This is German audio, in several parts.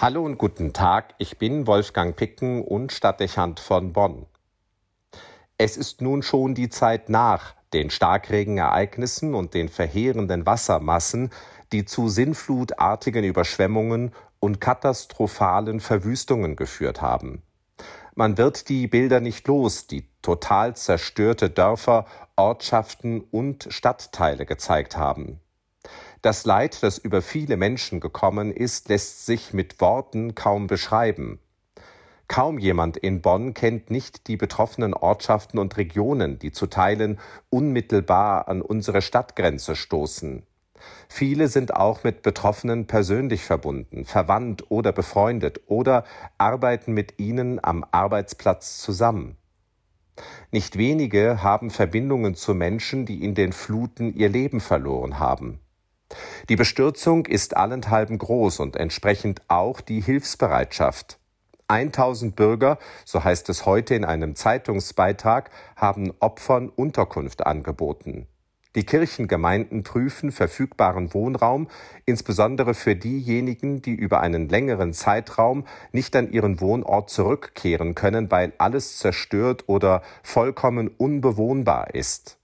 Hallo und guten Tag, ich bin Wolfgang Picken und Stadtdechant von Bonn. Es ist nun schon die Zeit nach den Starkregenereignissen und den verheerenden Wassermassen, die zu sinnflutartigen Überschwemmungen und katastrophalen Verwüstungen geführt haben. Man wird die Bilder nicht los, die total zerstörte Dörfer, Ortschaften und Stadtteile gezeigt haben. Das Leid, das über viele Menschen gekommen ist, lässt sich mit Worten kaum beschreiben. Kaum jemand in Bonn kennt nicht die betroffenen Ortschaften und Regionen, die zu Teilen unmittelbar an unsere Stadtgrenze stoßen. Viele sind auch mit Betroffenen persönlich verbunden, verwandt oder befreundet oder arbeiten mit ihnen am Arbeitsplatz zusammen. Nicht wenige haben Verbindungen zu Menschen, die in den Fluten ihr Leben verloren haben. Die Bestürzung ist allenthalben groß und entsprechend auch die Hilfsbereitschaft. 1000 Bürger, so heißt es heute in einem Zeitungsbeitrag, haben Opfern Unterkunft angeboten. Die Kirchengemeinden prüfen verfügbaren Wohnraum, insbesondere für diejenigen, die über einen längeren Zeitraum nicht an ihren Wohnort zurückkehren können, weil alles zerstört oder vollkommen unbewohnbar ist.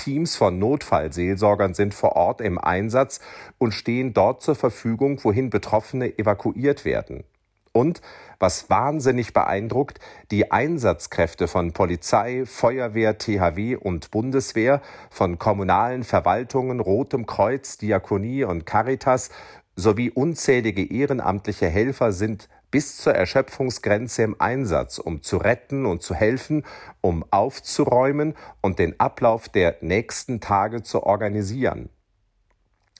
Teams von Notfallseelsorgern sind vor Ort im Einsatz und stehen dort zur Verfügung, wohin Betroffene evakuiert werden. Und, was wahnsinnig beeindruckt, die Einsatzkräfte von Polizei, Feuerwehr, THW und Bundeswehr, von kommunalen Verwaltungen, Rotem Kreuz, Diakonie und Caritas sowie unzählige ehrenamtliche Helfer sind bis zur Erschöpfungsgrenze im Einsatz, um zu retten und zu helfen, um aufzuräumen und den Ablauf der nächsten Tage zu organisieren.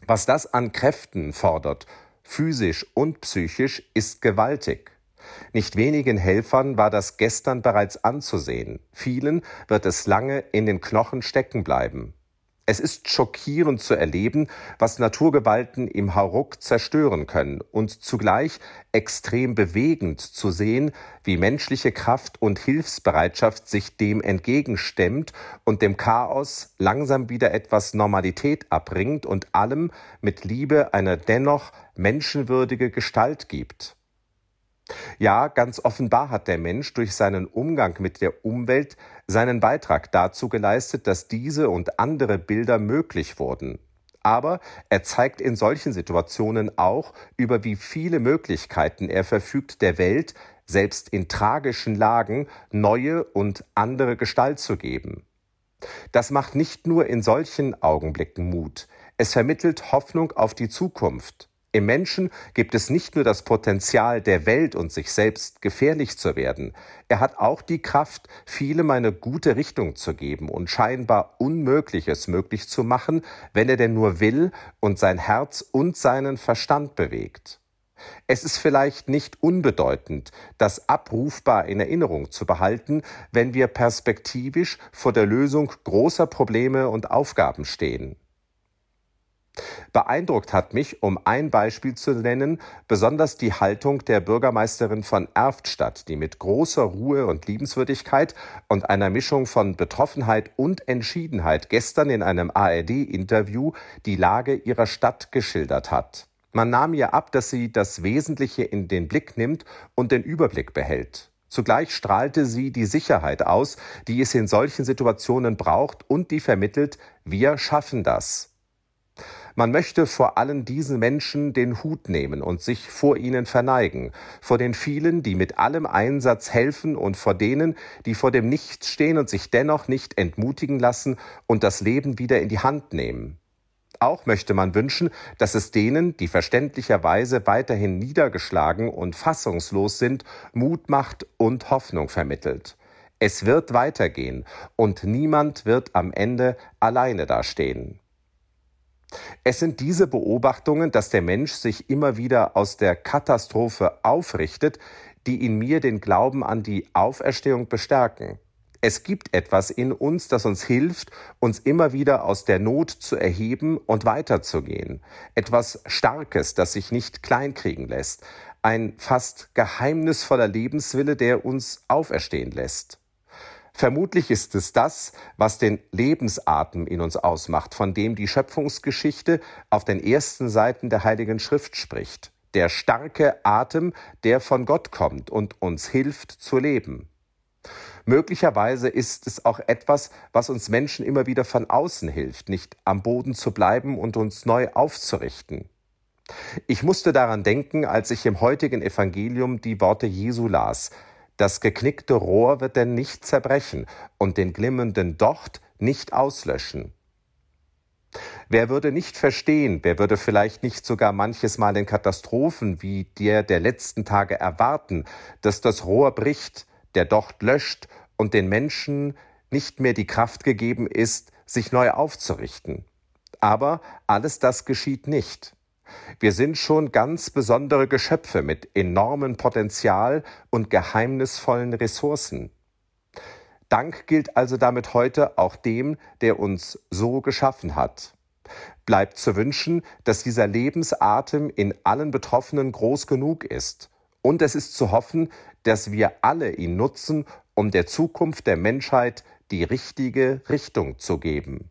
Was das an Kräften fordert, physisch und psychisch, ist gewaltig. Nicht wenigen Helfern war das gestern bereits anzusehen. Vielen wird es lange in den Knochen stecken bleiben. Es ist schockierend zu erleben, was Naturgewalten im Hauruck zerstören können und zugleich extrem bewegend zu sehen, wie menschliche Kraft und Hilfsbereitschaft sich dem entgegenstemmt und dem Chaos langsam wieder etwas Normalität abbringt und allem mit Liebe eine dennoch menschenwürdige Gestalt gibt. Ja, ganz offenbar hat der Mensch durch seinen Umgang mit der Umwelt seinen Beitrag dazu geleistet, dass diese und andere Bilder möglich wurden. Aber er zeigt in solchen Situationen auch, über wie viele Möglichkeiten er verfügt, der Welt, selbst in tragischen Lagen, neue und andere Gestalt zu geben. Das macht nicht nur in solchen Augenblicken Mut, es vermittelt Hoffnung auf die Zukunft. Im Menschen gibt es nicht nur das Potenzial, der Welt und sich selbst gefährlich zu werden, er hat auch die Kraft, vielem eine gute Richtung zu geben und scheinbar Unmögliches möglich zu machen, wenn er denn nur will und sein Herz und seinen Verstand bewegt. Es ist vielleicht nicht unbedeutend, das abrufbar in Erinnerung zu behalten, wenn wir perspektivisch vor der Lösung großer Probleme und Aufgaben stehen. Beeindruckt hat mich, um ein Beispiel zu nennen, besonders die Haltung der Bürgermeisterin von Erftstadt, die mit großer Ruhe und Liebenswürdigkeit und einer Mischung von Betroffenheit und Entschiedenheit gestern in einem ARD-Interview die Lage ihrer Stadt geschildert hat. Man nahm ihr ab, dass sie das Wesentliche in den Blick nimmt und den Überblick behält. Zugleich strahlte sie die Sicherheit aus, die es in solchen Situationen braucht und die vermittelt, wir schaffen das. Man möchte vor allen diesen Menschen den Hut nehmen und sich vor ihnen verneigen, vor den vielen, die mit allem Einsatz helfen und vor denen, die vor dem Nichts stehen und sich dennoch nicht entmutigen lassen und das Leben wieder in die Hand nehmen. Auch möchte man wünschen, dass es denen, die verständlicherweise weiterhin niedergeschlagen und fassungslos sind, Mut macht und Hoffnung vermittelt. Es wird weitergehen und niemand wird am Ende alleine dastehen. Es sind diese Beobachtungen, dass der Mensch sich immer wieder aus der Katastrophe aufrichtet, die in mir den Glauben an die Auferstehung bestärken. Es gibt etwas in uns, das uns hilft, uns immer wieder aus der Not zu erheben und weiterzugehen. Etwas Starkes, das sich nicht kleinkriegen lässt. Ein fast geheimnisvoller Lebenswille, der uns auferstehen lässt. Vermutlich ist es das, was den Lebensatem in uns ausmacht, von dem die Schöpfungsgeschichte auf den ersten Seiten der Heiligen Schrift spricht. der starke Atem, der von Gott kommt und uns hilft zu leben. Möglicherweise ist es auch etwas, was uns Menschen immer wieder von außen hilft, nicht am Boden zu bleiben und uns neu aufzurichten. Ich musste daran denken, als ich im heutigen Evangelium die Worte Jesu las. Das geknickte Rohr wird denn nicht zerbrechen und den glimmenden Docht nicht auslöschen. Wer würde nicht verstehen, wer würde vielleicht nicht sogar manches Mal in Katastrophen wie der der letzten Tage erwarten, dass das Rohr bricht, der Docht löscht und den Menschen nicht mehr die Kraft gegeben ist, sich neu aufzurichten. Aber alles das geschieht nicht. Wir sind schon ganz besondere Geschöpfe mit enormem Potenzial und geheimnisvollen Ressourcen. Dank gilt also damit heute auch dem, der uns so geschaffen hat. Bleibt zu wünschen, dass dieser Lebensatem in allen Betroffenen groß genug ist. Und es ist zu hoffen, dass wir alle ihn nutzen, um der Zukunft der Menschheit die richtige Richtung zu geben.